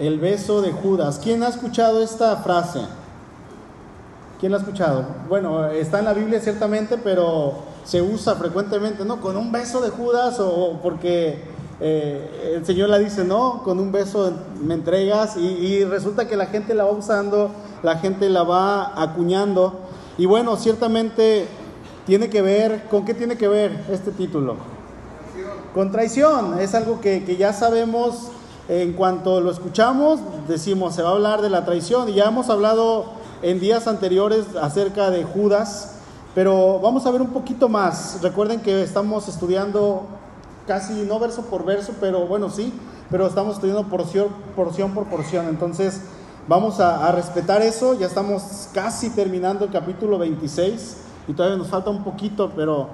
El beso de Judas. ¿Quién ha escuchado esta frase? ¿Quién la ha escuchado? Bueno, está en la Biblia ciertamente, pero se usa frecuentemente, ¿no? Con un beso de Judas o porque eh, el Señor la dice, no, con un beso me entregas y, resulta que la gente la va usando, la gente la va acuñando. Y bueno, ciertamente tiene que ver, ¿con qué tiene que ver este título? Con traición, es algo que ya sabemos en cuanto lo escuchamos, decimos, se va a hablar de la traición y ya hemos hablado en días anteriores acerca de Judas, pero vamos a ver un poquito más. Recuerden que estamos estudiando casi no verso por verso, pero bueno, sí, pero estamos estudiando porción, porción por porción. Entonces, vamos a, a, respetar eso. Ya estamos casi terminando el capítulo 26 y todavía nos falta un poquito, pero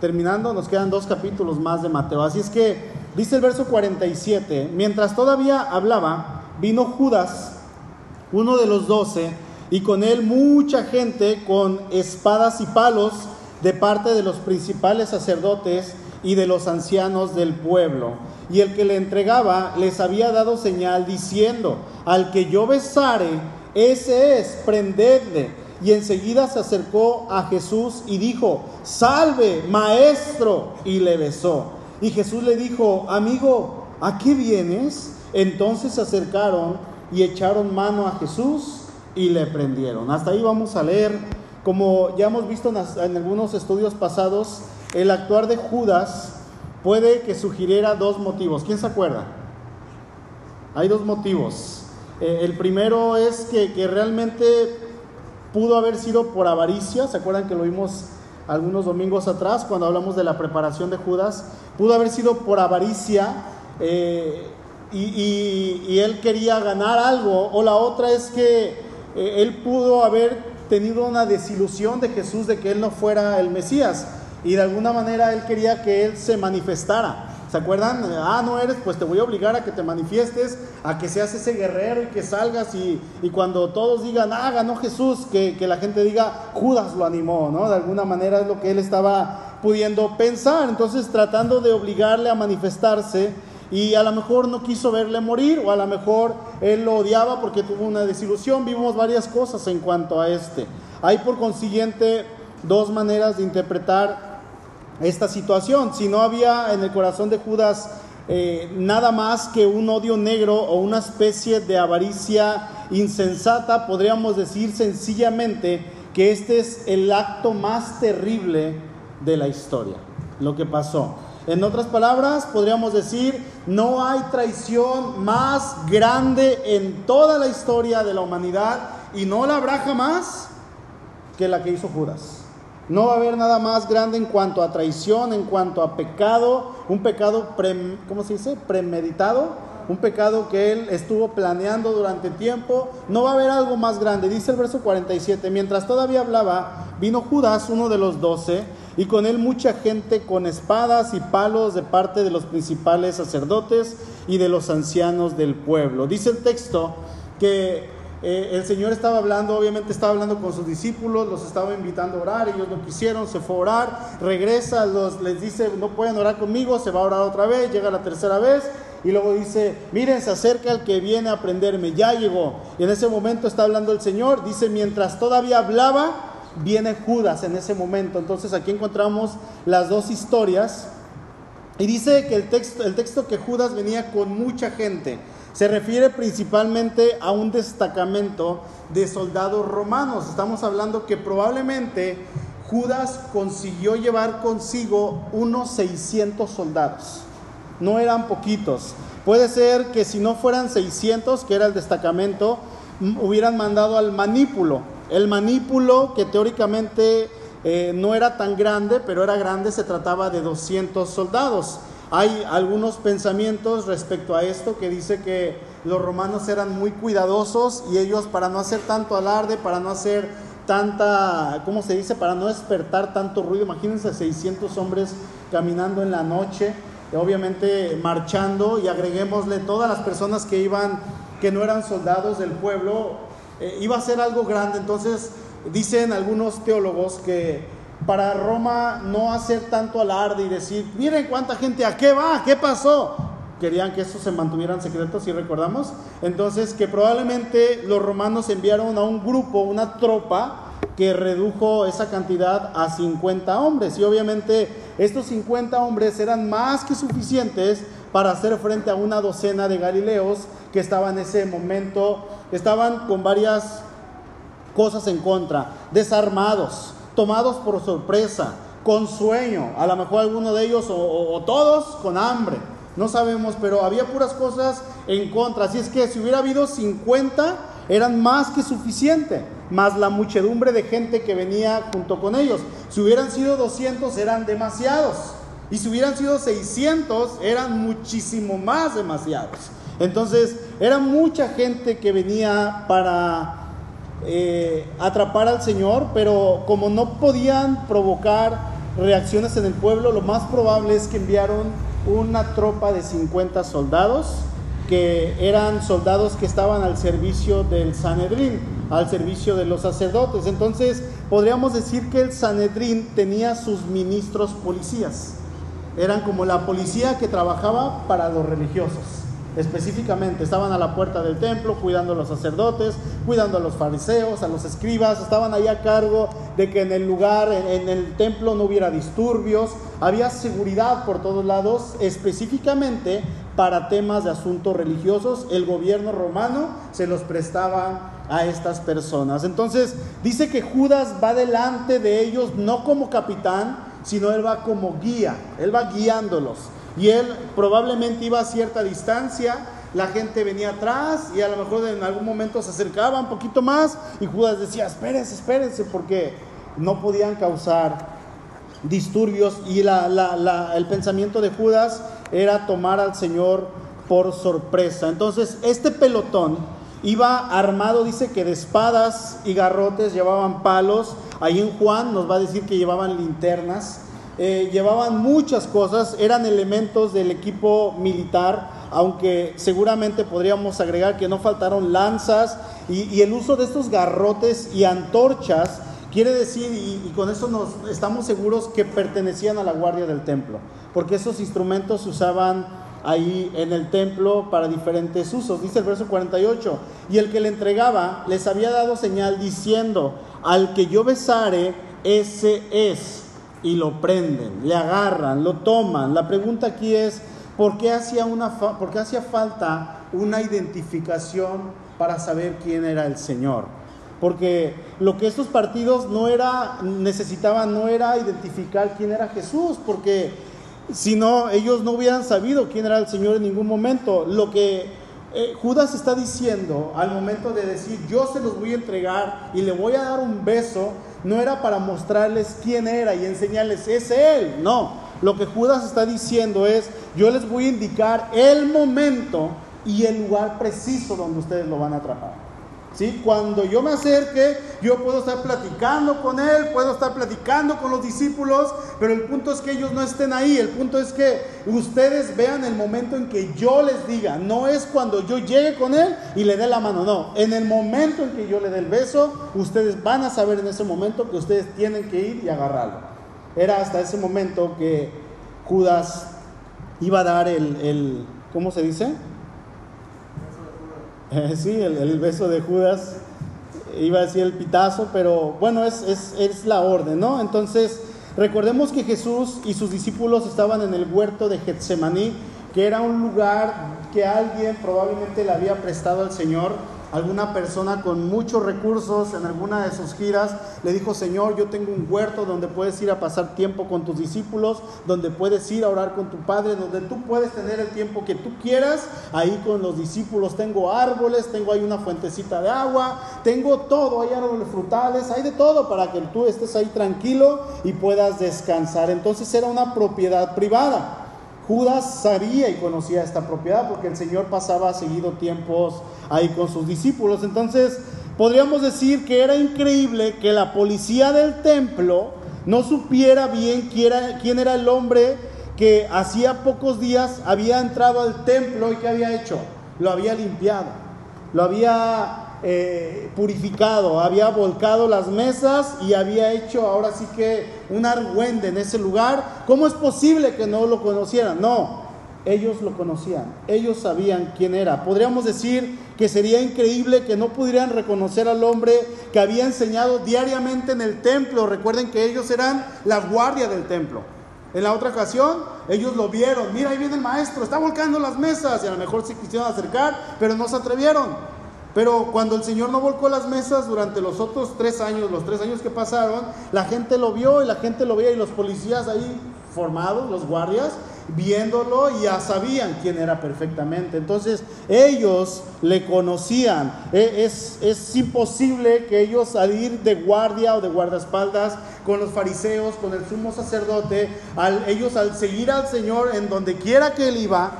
terminando nos quedan dos capítulos más de Mateo. Así es que dice el verso 47, mientras todavía hablaba, vino Judas, uno de los doce, y con él mucha gente con espadas y palos de parte de los principales sacerdotes y de los ancianos del pueblo. Y el que le entregaba les había dado señal diciendo, al que yo besare, ese es, prendedle. Y enseguida se acercó a Jesús y dijo, salve, maestro, y le besó. Y Jesús le dijo, amigo, ¿a qué vienes? Entonces se acercaron y echaron mano a Jesús y le prendieron. Hasta ahí vamos a leer, como ya hemos visto en, algunos estudios pasados, el actuar de Judas puede que sugiriera dos motivos. ¿Quién se acuerda? Hay dos motivos. Eh, el primero es que, que, realmente pudo haber sido por avaricia. ¿Se acuerdan que lo vimos algunos domingos atrás cuando hablamos de la preparación de Judas? Pudo haber sido por avaricia. Eh, y, él quería ganar algo. O la otra es que eh, él pudo haber tenido una desilusión de Jesús de que él no fuera el Mesías y de alguna manera él quería que él se manifestara. ¿Se acuerdan? Ah, no eres, pues te voy a obligar a que te manifiestes, a que seas ese guerrero y que salgas y, y cuando todos digan, ah, ganó Jesús, que, que, la gente diga, Judas lo animó, ¿no? De alguna manera es lo que él estaba pudiendo pensar. Entonces tratando de obligarle a manifestarse, y a lo mejor no quiso verle morir o a lo mejor él lo odiaba porque tuvo una desilusión. Vimos varias cosas en cuanto a este. Hay por consiguiente dos maneras de interpretar esta situación. Si no había en el corazón de Judas eh, nada más que un odio negro o una especie de avaricia insensata, podríamos decir sencillamente que este es el acto más terrible de la historia, lo que pasó. En otras palabras, podríamos decir, no hay traición más grande en toda la historia de la humanidad y no la habrá jamás que la que hizo Judas. No va a haber nada más grande en cuanto a traición, en cuanto a pecado, un pecado, ¿cómo se dice? Premeditado, un pecado que él estuvo planeando durante tiempo. No va a haber algo más grande. Dice el verso 47, mientras todavía hablaba, vino Judas, uno de los doce, y con él mucha gente con espadas y palos de parte de los principales sacerdotes y de los ancianos del pueblo. Dice el texto que eh, el Señor estaba hablando, obviamente estaba hablando con sus discípulos, los estaba invitando a orar, ellos no quisieron, se fue a orar, regresa, los, les dice, no pueden orar conmigo, se va a orar otra vez, llega la tercera vez, y luego dice, miren, se acerca el que viene a aprenderme, ya llegó. Y en ese momento está hablando el Señor, dice, mientras todavía hablaba, viene Judas en ese momento. Entonces aquí encontramos las dos historias. Y dice que el texto, el texto que Judas venía con mucha gente se refiere principalmente a un destacamento de soldados romanos. Estamos hablando que probablemente Judas consiguió llevar consigo unos 600 soldados. No eran poquitos. Puede ser que si no fueran 600, que era el destacamento, hubieran mandado al manípulo. El manípulo, que teóricamente eh, no era tan grande, pero era grande, se trataba de 200 soldados. Hay algunos pensamientos respecto a esto que dice que los romanos eran muy cuidadosos y ellos para no hacer tanto alarde, para no hacer tanta, ¿cómo se dice? Para no despertar tanto ruido. Imagínense 600 hombres caminando en la noche, obviamente marchando y agreguémosle todas las personas que iban, que no eran soldados del pueblo, eh, iba a ser algo grande. Entonces dicen algunos teólogos que para Roma no hacer tanto alarde y decir, miren cuánta gente, ¿a qué va? ¿Qué pasó? querían que eso se mantuviera en secreto, si recordamos. Entonces, que probablemente los romanos enviaron a un grupo, una tropa, que redujo esa cantidad a 50 hombres. Y obviamente estos 50 hombres eran más que suficientes para hacer frente a una docena de galileos que estaban en ese momento, estaban con varias cosas en contra, desarmados, tomados por sorpresa, con sueño, a lo mejor alguno de ellos o, todos con hambre. No sabemos, pero había puras cosas en contra. Así es que si hubiera habido 50, eran más que suficiente, más la muchedumbre de gente que venía junto con ellos. Si hubieran sido 200, eran demasiados. Y si hubieran sido 600, eran muchísimo más demasiados. Entonces, era mucha gente que venía para eh, atrapar al Señor, pero como no podían provocar reacciones en el pueblo, lo más probable es que enviaron una tropa de 50 soldados, que eran soldados que estaban al servicio del Sanedrín, al servicio de los sacerdotes. Entonces, podríamos decir que el Sanedrín tenía sus ministros policías. Eran como la policía que trabajaba para los religiosos específicamente. Estaban a la puerta del templo cuidando a los sacerdotes, cuidando a los fariseos, a los escribas. Estaban ahí a cargo de que en el lugar, en, el templo no hubiera disturbios. Había seguridad por todos lados, específicamente para temas de asuntos religiosos. El gobierno romano se los prestaba a estas personas. Entonces dice que Judas va delante de ellos no como capitán, sino él va como guía, él va guiándolos. Y él probablemente iba a cierta distancia, la gente venía atrás y a lo mejor en algún momento se acercaba un poquito más y Judas decía, espérense, espérense, porque no podían causar disturbios y el pensamiento de Judas era tomar al Señor por sorpresa. Entonces, este pelotón iba armado, dice que de espadas y garrotes, llevaban palos. Ahí en Juan nos va a decir que llevaban linternas. Eh, llevaban muchas cosas, eran elementos del equipo militar, aunque seguramente podríamos agregar que no faltaron lanzas y, el uso de estos garrotes y antorchas quiere decir, y, y, con eso nos estamos seguros que pertenecían a la guardia del templo, porque esos instrumentos se usaban ahí en el templo para diferentes usos. Dice el verso 48, y el que le entregaba les había dado señal diciendo, al que yo besare, ese es y lo prenden, le agarran, lo toman. La pregunta aquí es, ¿por qué hacía, una ¿por qué hacía falta una identificación para saber quién era el Señor? Porque lo que estos partidos no era, necesitaban no era identificar quién era Jesús, porque si no, ellos no hubieran sabido quién era el Señor en ningún momento. Lo que eh, Judas está diciendo al momento de decir, yo se los voy a entregar y le voy a dar un beso, no era para mostrarles quién era y enseñarles, es Él. No, lo que Judas está diciendo es, yo les voy a indicar el momento y el lugar preciso donde ustedes lo van a atrapar. ¿Sí? Cuando yo me acerque, yo puedo estar platicando con él, puedo estar platicando con los discípulos, pero el punto es que ellos no estén ahí, el punto es que ustedes vean el momento en que yo les diga, no es cuando yo llegue con él y le dé la mano, no, en el momento en que yo le dé el beso, ustedes van a saber en ese momento que ustedes tienen que ir y agarrarlo. Era hasta ese momento que Judas iba a dar el, el ¿cómo se dice? sí, el, beso de Judas, iba a decir el pitazo, pero bueno, es, es, es la orden, ¿no? Entonces, recordemos que Jesús y sus discípulos estaban en el huerto de Getsemaní, que era un lugar que alguien probablemente le había prestado al Señor alguna persona con muchos recursos en alguna de sus giras le dijo, Señor, yo tengo un huerto donde puedes ir a pasar tiempo con tus discípulos, donde puedes ir a orar con tu Padre, donde tú puedes tener el tiempo que tú quieras, ahí con los discípulos tengo árboles, tengo ahí una fuentecita de agua, tengo todo, hay árboles frutales, hay de todo para que tú estés ahí tranquilo y puedas descansar. Entonces era una propiedad privada. Judas sabía y conocía esta propiedad porque el Señor pasaba seguido tiempos ahí con sus discípulos. Entonces, podríamos decir que era increíble que la policía del templo no supiera bien quién era, el hombre que hacía pocos días había entrado al templo y que había hecho. Lo había limpiado, lo había eh, purificado, había volcado las mesas y había hecho ahora sí que un argüende en ese lugar. ¿Cómo es posible que no lo conocieran? No, ellos lo conocían, ellos sabían quién era. Podríamos decir que sería increíble que no pudieran reconocer al hombre que había enseñado diariamente en el templo. Recuerden que ellos eran la guardia del templo. En la otra ocasión, ellos lo vieron. Mira, ahí viene el maestro, está volcando las mesas. Y a lo mejor se quisieron acercar, pero no se atrevieron. Pero cuando el Señor no volcó las mesas durante los otros tres años, los tres años que pasaron, la gente lo vio y la gente lo veía y los policías ahí formados, los guardias, viéndolo ya sabían quién era perfectamente. Entonces ellos le conocían. E, es, es imposible que ellos salir de guardia o de guardaespaldas con los fariseos, con el sumo sacerdote, ellos al seguir al Señor en donde quiera que él iba,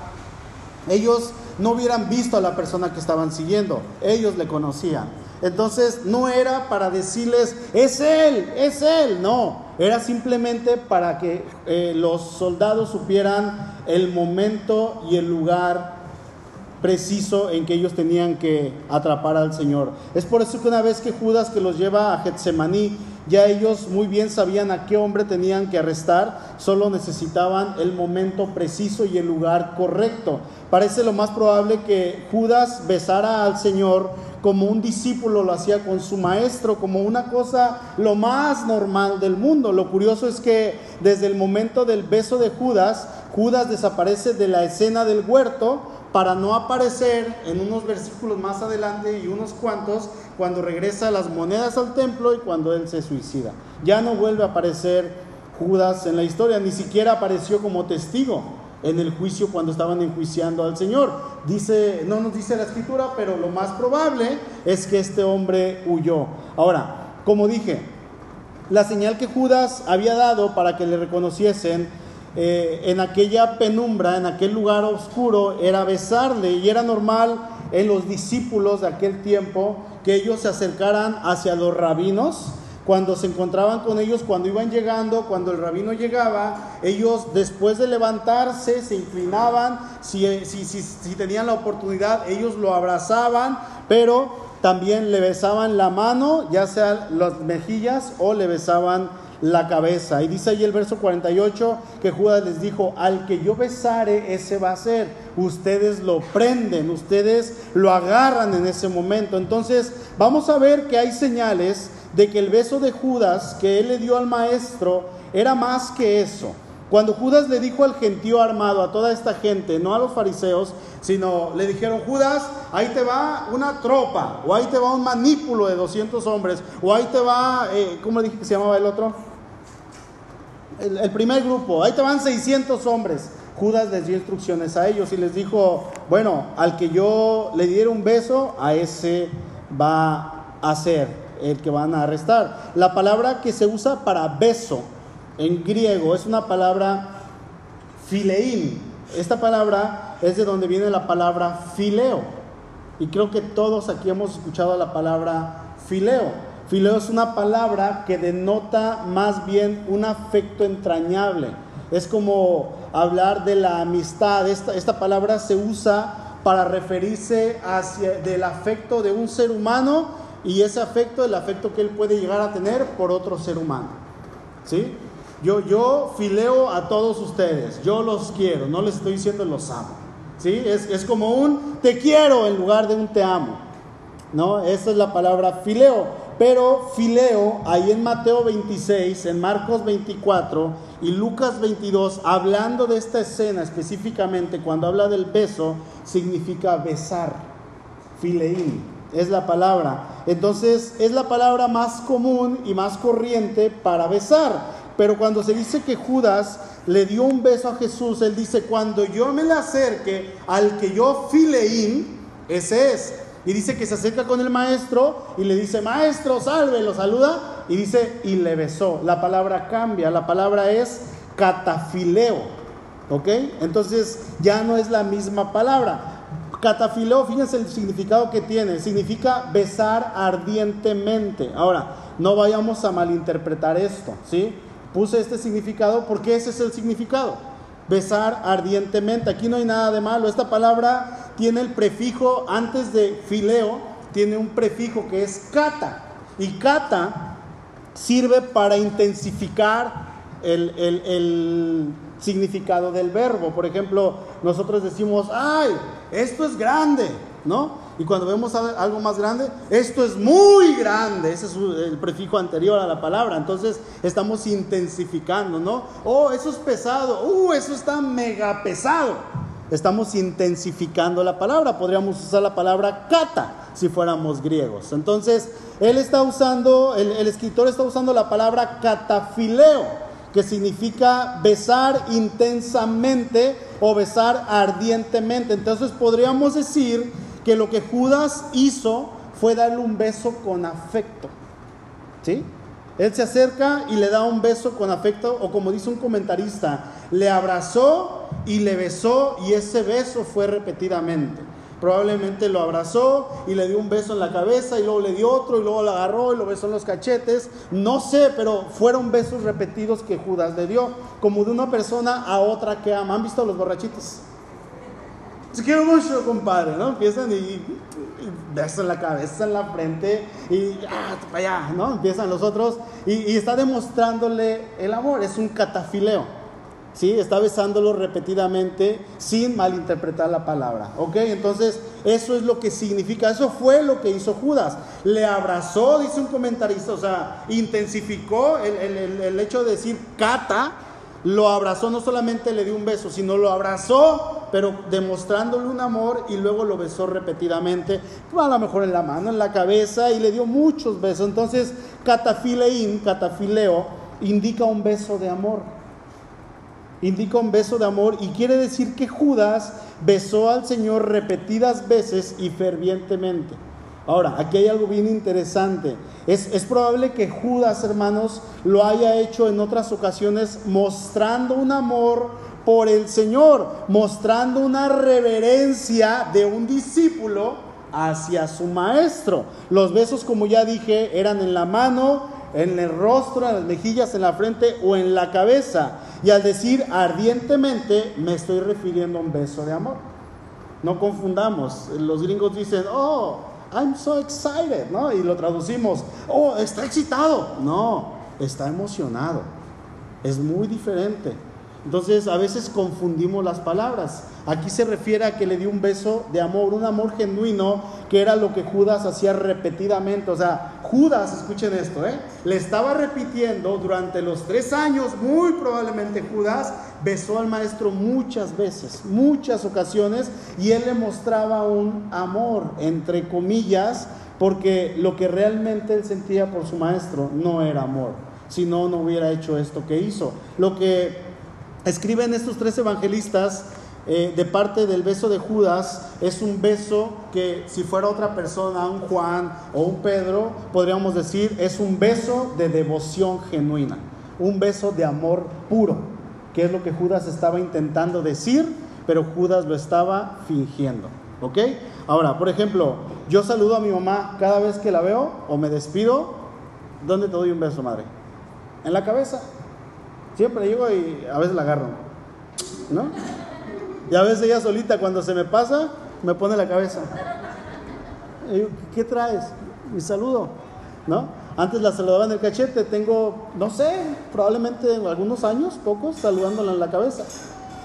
ellos no hubieran visto a la persona que estaban siguiendo. Ellos le conocían. Entonces no era para decirles, es Él, es Él, no, era simplemente para que eh, los soldados supieran el momento y el lugar preciso en que ellos tenían que atrapar al Señor. Es por eso que una vez que Judas que los lleva a Getsemaní, ya ellos muy bien sabían a qué hombre tenían que arrestar, solo necesitaban el momento preciso y el lugar correcto. Parece lo más probable que Judas besara al Señor como un discípulo lo hacía con su maestro, como una cosa lo más normal del mundo. Lo curioso es que desde el momento del beso de Judas, Judas desaparece de la escena del huerto para no aparecer en unos versículos más adelante y unos cuantos cuando regresa las monedas al templo y cuando él se suicida. Ya no vuelve a aparecer Judas en la historia, ni siquiera apareció como testigo en el juicio cuando estaban enjuiciando al Señor. Dice, no nos dice la escritura, pero lo más probable es que este hombre huyó. Ahora, como dije, la señal que Judas había dado para que le reconociesen eh, en aquella penumbra, en aquel lugar oscuro, era besarle y era normal en los discípulos de aquel tiempo que ellos se acercaran hacia los rabinos cuando se encontraban con ellos, cuando iban llegando, cuando el rabino llegaba, ellos después de levantarse se inclinaban, si, si, tenían la oportunidad, ellos lo abrazaban, pero también le besaban la mano, ya sea las mejillas o le besaban la cabeza. Y dice ahí el verso 48 que Judas les dijo, al que yo besare, ese va a ser. Ustedes lo prenden, ustedes lo agarran en ese momento. Entonces, vamos a ver que hay señales de que el beso de Judas que él le dio al maestro era más que eso. Cuando Judas le dijo al gentío armado, a toda esta gente, no a los fariseos, sino le dijeron, Judas, ahí te va una tropa, o ahí te va un manípulo de 200 hombres, o ahí te va, eh, ¿cómo le dije que se llamaba el otro? El, primer grupo, ahí te van 600 hombres. Judas les dio instrucciones a ellos y les dijo, bueno, al que yo le diera un beso, a ese va a ser el que van a arrestar. La palabra que se usa para beso en griego es una palabra fileín. Esta palabra es de donde viene la palabra fileo. Y creo que todos aquí hemos escuchado la palabra fileo. Fileo es una palabra que denota más bien un afecto entrañable. Es como hablar de la amistad. Esta, palabra se usa para referirse hacia del afecto de un ser humano y ese afecto, el afecto que él puede llegar a tener por otro ser humano. ¿Sí? Yo, yo fileo a todos ustedes, yo los quiero, no les estoy diciendo los amo. ¿Sí? Es, es como un te quiero en lugar de un te amo. ¿No? Esa es la palabra fileo. Pero fileo, ahí en Mateo 26, en Marcos 24 y Lucas 22, hablando de esta escena específicamente, cuando habla del beso, significa besar. Fileín es la palabra. Entonces es la palabra más común y más corriente para besar. Pero cuando se dice que Judas le dio un beso a Jesús, él dice, cuando yo me le acerque al que yo fileín, ese es. Y dice que se acerca con el maestro y le dice, maestro, salve, lo saluda y dice, y le besó. La palabra cambia, la palabra es catafileo. ¿Ok? Entonces ya no es la misma palabra. Catafileo, fíjense el significado que tiene. Significa besar ardientemente. Ahora, no vayamos a malinterpretar esto, ¿sí? Puse este significado porque ese es el significado. Besar ardientemente. Aquí no hay nada de malo. Esta palabra tiene el prefijo, antes de fileo, tiene un prefijo que es cata. Y cata sirve para intensificar el, significado del verbo. Por ejemplo, nosotros decimos, ay, esto es grande, ¿no? Y cuando vemos algo más grande, esto es muy grande. Ese es el prefijo anterior a la palabra. Entonces estamos intensificando, ¿no? Oh, eso es pesado. Uh, eso está mega pesado. Estamos intensificando la palabra. Podríamos usar la palabra kata si fuéramos griegos. Entonces, él está usando, el, escritor está usando la palabra catafileo, que significa besar intensamente o besar ardientemente. Entonces podríamos decir que lo que Judas hizo fue darle un beso con afecto. ¿Sí? Él se acerca y le da un beso con afecto, o como dice un comentarista, le abrazó y le besó, y ese beso fue repetidamente. Probablemente lo abrazó y le dio un beso en la cabeza y luego le dio otro y luego lo agarró y lo besó en los cachetes. No sé, pero fueron besos repetidos que Judas le dio, como de una persona a otra que ama. ¿Han visto los borrachitos? Se quiero mucho, compadre, ¿no? Empiezan y, en la cabeza, en la frente y ah, para allá, ¿no? Empiezan los otros y, y, está demostrándole el amor, es un catafileo, ¿sí? Está besándolo repetidamente sin malinterpretar la palabra, ¿ok? Entonces, eso es lo que significa, eso fue lo que hizo Judas. Le abrazó, dice un comentarista, o sea, intensificó el, el, el hecho de decir cata lo abrazó, no solamente le dio un beso, sino lo abrazó, pero demostrándole un amor y luego lo besó repetidamente, a lo mejor en la mano, en la cabeza y le dio muchos besos. Entonces, catafileín, catafileo, indica un beso de amor. Indica un beso de amor y quiere decir que Judas besó al Señor repetidas veces y fervientemente. Ahora, aquí hay algo bien interesante. Es, probable que Judas, hermanos, lo haya hecho en otras ocasiones mostrando un amor por el Señor, mostrando una reverencia de un discípulo hacia su maestro. Los besos, como ya dije, eran en la mano, en el rostro, en las mejillas, en la frente o en la cabeza. Y al decir ardientemente, me estoy refiriendo a un beso de amor. No confundamos. Los gringos dicen, oh, I'm so excited, ¿no? Y lo traducimos, oh, está excitado. No, está emocionado. Es muy diferente. Entonces a veces confundimos las palabras. Aquí se refiere a que le dio un beso de amor, un amor genuino, que era lo que Judas hacía repetidamente. O sea, Judas, escuchen esto, ¿eh? le estaba repitiendo durante los tres años, muy probablemente Judas besó al maestro muchas veces, muchas ocasiones, y él le mostraba un amor, entre comillas, porque lo que realmente él sentía por su maestro no era amor, si no, no hubiera hecho esto que hizo. Lo que escriben estos tres evangelistas eh, de parte del beso de Judas es un beso que si fuera otra persona, un Juan o un Pedro, podríamos decir es un beso de devoción genuina, un beso de amor puro, que es lo que Judas estaba intentando decir, pero Judas lo estaba fingiendo. ¿Ok? Ahora, por ejemplo, yo saludo a mi mamá cada vez que la veo o me despido. ¿Dónde te doy un beso, madre? En la cabeza. Siempre llego y a veces la agarro, ¿no? Y a veces ella solita cuando se me pasa, me pone la cabeza. Y ¿qué traes? Mi saludo, ¿no? Antes la saludaba en el cachete, tengo, no sé, probablemente algunos años, pocos, saludándola en la cabeza.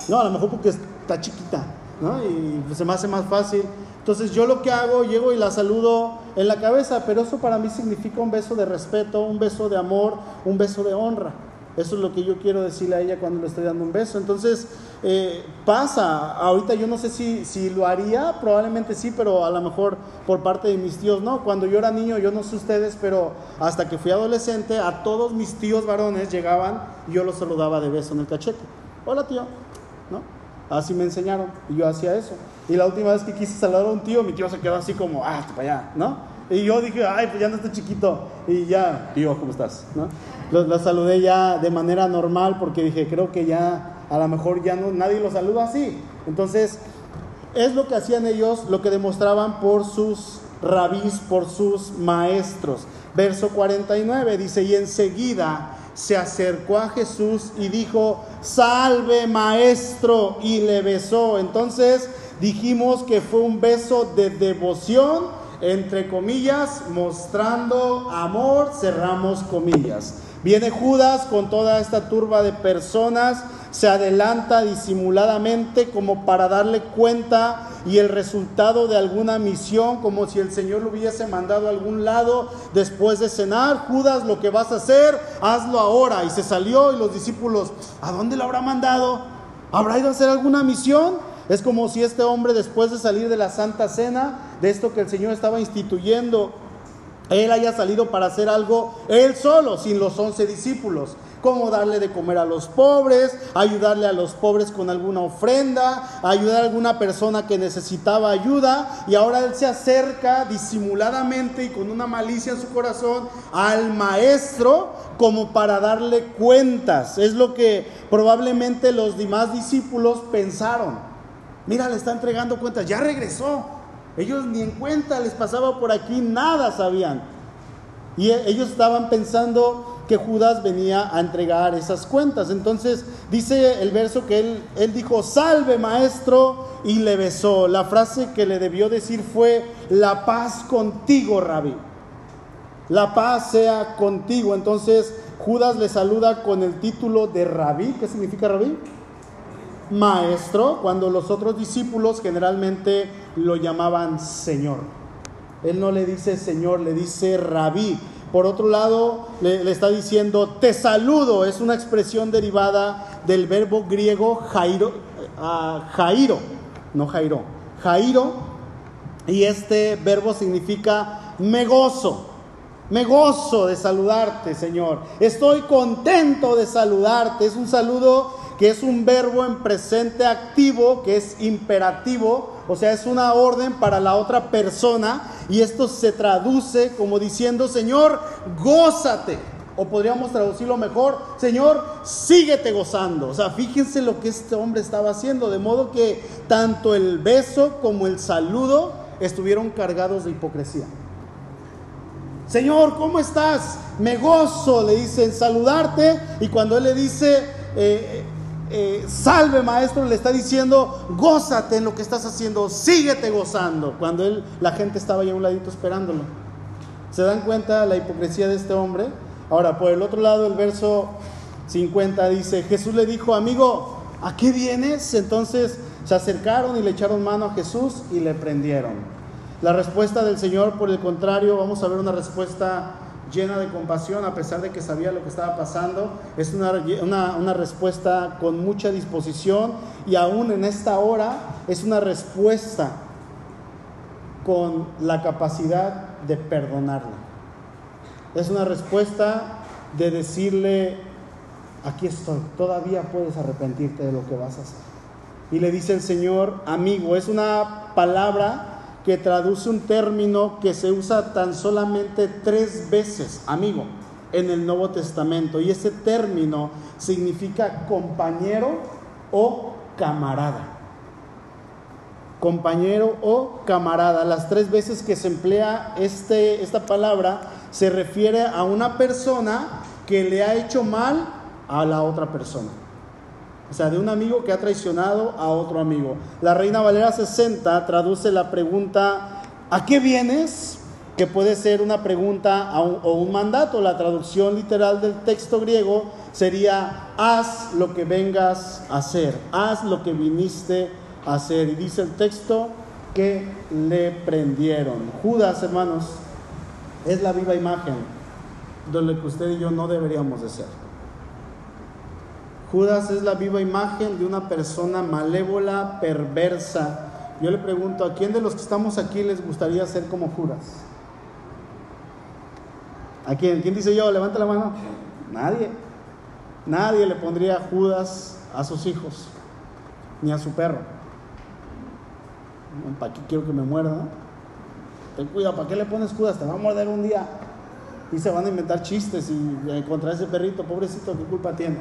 No, a lo mejor porque está chiquita, ¿no? Y se me hace más fácil. Entonces yo lo que hago, llego y la saludo en la cabeza, pero eso para mí significa un beso de respeto, un beso de amor, un beso de honra. Eso es lo que yo quiero decirle a ella cuando le estoy dando un beso. Entonces, eh, pasa. Ahorita yo no sé si, si lo haría, probablemente sí, pero a lo mejor por parte de mis tíos no. Cuando yo era niño, yo no sé ustedes, pero hasta que fui adolescente, a todos mis tíos varones llegaban y yo los saludaba de beso en el cachete. Hola tío, ¿no? Así me enseñaron y yo hacía eso. Y la última vez que quise saludar a un tío, mi tío se quedó así como, ah, para allá, ¿no? Y yo dije, ay, pues ya no está chiquito. Y ya, tío, ¿cómo estás? ¿No? Lo, saludé ya de manera normal porque dije, creo que ya a lo mejor ya no, nadie lo saluda así. Entonces, es lo que hacían ellos, lo que demostraban por sus rabís, por sus maestros. Verso 49 dice, y enseguida se acercó a Jesús y dijo, salve maestro, y le besó. Entonces dijimos que fue un beso de devoción entre comillas, mostrando amor, cerramos comillas. Viene Judas con toda esta turba de personas, se adelanta disimuladamente como para darle cuenta y el resultado de alguna misión, como si el Señor lo hubiese mandado a algún lado después de cenar. Judas, lo que vas a hacer, hazlo ahora. Y se salió y los discípulos, ¿a dónde lo habrá mandado? ¿Habrá ido a hacer alguna misión? Es como si este hombre después de salir de la Santa Cena, de esto que el Señor estaba instituyendo, él haya salido para hacer algo él solo, sin los once discípulos como darle de comer a los pobres, ayudarle a los pobres con alguna ofrenda, ayudar a alguna persona que necesitaba ayuda. Y ahora él se acerca disimuladamente y con una malicia en su corazón al maestro como para darle cuentas. Es lo que probablemente los demás discípulos pensaron. Mira, le está entregando cuentas, ya regresó. Ellos ni en cuenta les pasaba por aquí, nada sabían. Y e, ellos estaban pensando que Judas venía a entregar esas cuentas. Entonces dice el verso que él, él dijo, salve maestro, y le besó. La frase que le debió decir fue, la paz contigo, rabí. La paz sea contigo. Entonces Judas le saluda con el título de rabí. ¿Qué significa rabí? Maestro, cuando los otros discípulos generalmente lo llamaban Señor. Él no le dice Señor, le dice rabí. Por otro lado, le, está diciendo, te saludo, es una expresión derivada del verbo griego jairo, ah, jairo, no jairo, jairo, y este verbo significa me gozo, me gozo de saludarte, Señor. Estoy contento de saludarte. Es un saludo que es un verbo en presente activo, que es imperativo, o sea, es una orden para la otra persona y esto se traduce como diciendo, Señor, gózate. O podríamos traducirlo mejor, Señor, síguete gozando. O sea, fíjense lo que este hombre estaba haciendo, de modo que tanto el beso como el saludo estuvieron cargados de hipocresía. Señor, ¿cómo estás? Me gozo, le dice, en saludarte. Y cuando él le dice, eh, eh, salve maestro, le está diciendo, gózate en lo que estás haciendo, síguete gozando, cuando él, la gente estaba ahí a un ladito esperándolo. ¿Se dan cuenta la hipocresía de este hombre? Ahora, por el otro lado, el verso 50 dice, Jesús le dijo, amigo, ¿a qué vienes? Entonces se acercaron y le echaron mano a Jesús y le prendieron. La respuesta del Señor, por el contrario, vamos a ver una respuesta llena de compasión a pesar de que sabía lo que estaba pasando. Es una, una, respuesta con mucha disposición y aún en esta hora es una respuesta con la capacidad de perdonarle. Es una respuesta de decirle, aquí estoy, todavía puedes arrepentirte de lo que vas a hacer. Y le dice el Señor, amigo, es una palabra que traduce un término que se usa tan solamente tres veces, amigo, en el Nuevo Testamento. Y ese término significa compañero o camarada. Compañero o camarada. Las tres veces que se emplea este, esta palabra se refiere a una persona que le ha hecho mal a la otra persona. O sea, de un amigo que ha traicionado a otro amigo. La Reina Valera 60 traduce la pregunta, ¿a qué vienes? Que puede ser una pregunta o un mandato. La traducción literal del texto griego sería, haz lo que vengas a hacer, haz lo que viniste a hacer. Y dice el texto que le prendieron. Judas, hermanos, es la viva imagen de lo que usted y yo no deberíamos de ser. Judas es la viva imagen de una persona malévola, perversa. Yo le pregunto, ¿a quién de los que estamos aquí les gustaría ser como Judas? ¿A quién? ¿Quién dice yo? Levanta la mano. Nadie. Nadie le pondría Judas a sus hijos, ni a su perro. ¿Para qué quiero que me muerda? Ten cuidado, ¿para qué le pones Judas? Te va a morder un día. Y se van a inventar chistes y contra ese perrito, pobrecito, ¿qué culpa tiene?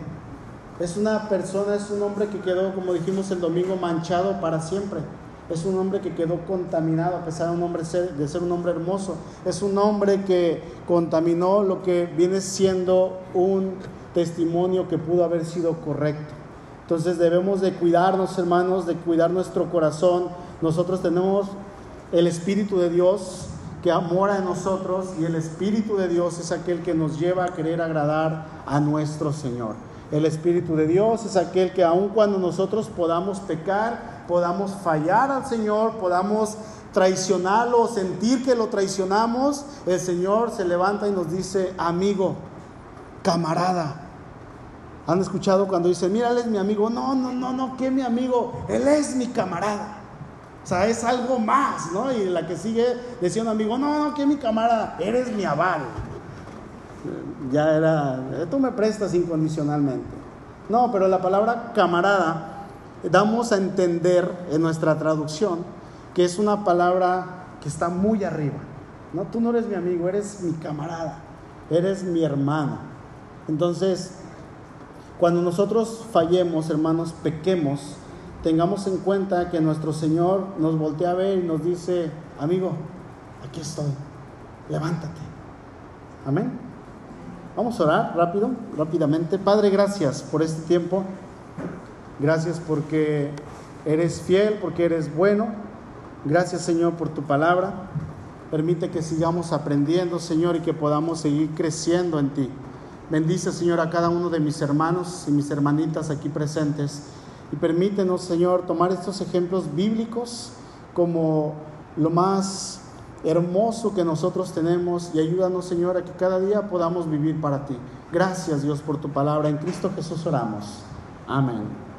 Es una persona, es un hombre que quedó, como dijimos el domingo, manchado para siempre. Es un hombre que quedó contaminado a pesar de, un hombre de ser un hombre hermoso. Es un hombre que contaminó lo que viene siendo un testimonio que pudo haber sido correcto. Entonces debemos de cuidarnos, hermanos, de cuidar nuestro corazón. Nosotros tenemos el Espíritu de Dios que mora en nosotros y el Espíritu de Dios es aquel que nos lleva a querer agradar a nuestro Señor. El Espíritu de Dios es aquel que aun cuando nosotros podamos pecar, podamos fallar al Señor, podamos traicionarlo sentir que lo traicionamos, el Señor se levanta y nos dice, amigo, camarada. ¿Han escuchado cuando dicen, mira, él es mi amigo? No, no, no, no, ¿qué mi amigo? Él es mi camarada. O sea, es algo más, ¿no? Y la que sigue decía un amigo, no, no, ¿qué mi camarada? Eres mi aval. Ya era, tú me prestas incondicionalmente. No, pero la palabra camarada damos a entender en nuestra traducción que es una palabra que está muy arriba. No, tú no eres mi amigo, eres mi camarada, eres mi hermano. Entonces, cuando nosotros fallemos, hermanos, pequemos, tengamos en cuenta que nuestro Señor nos voltea a ver y nos dice, amigo, aquí estoy, levántate. Amén. Vamos a orar rápido, rápidamente. Padre, gracias por este tiempo. Gracias porque eres fiel, porque eres bueno. Gracias, Señor, por tu palabra. Permite que sigamos aprendiendo, Señor, y que podamos seguir creciendo en ti. Bendice, Señor, a cada uno de mis hermanos y mis hermanitas aquí presentes. Y permítenos, Señor, tomar estos ejemplos bíblicos como lo más hermoso que nosotros tenemos y ayúdanos, Señor, a que cada día podamos vivir para ti. Gracias, Dios, por tu palabra. En Cristo Jesús oramos. Amén.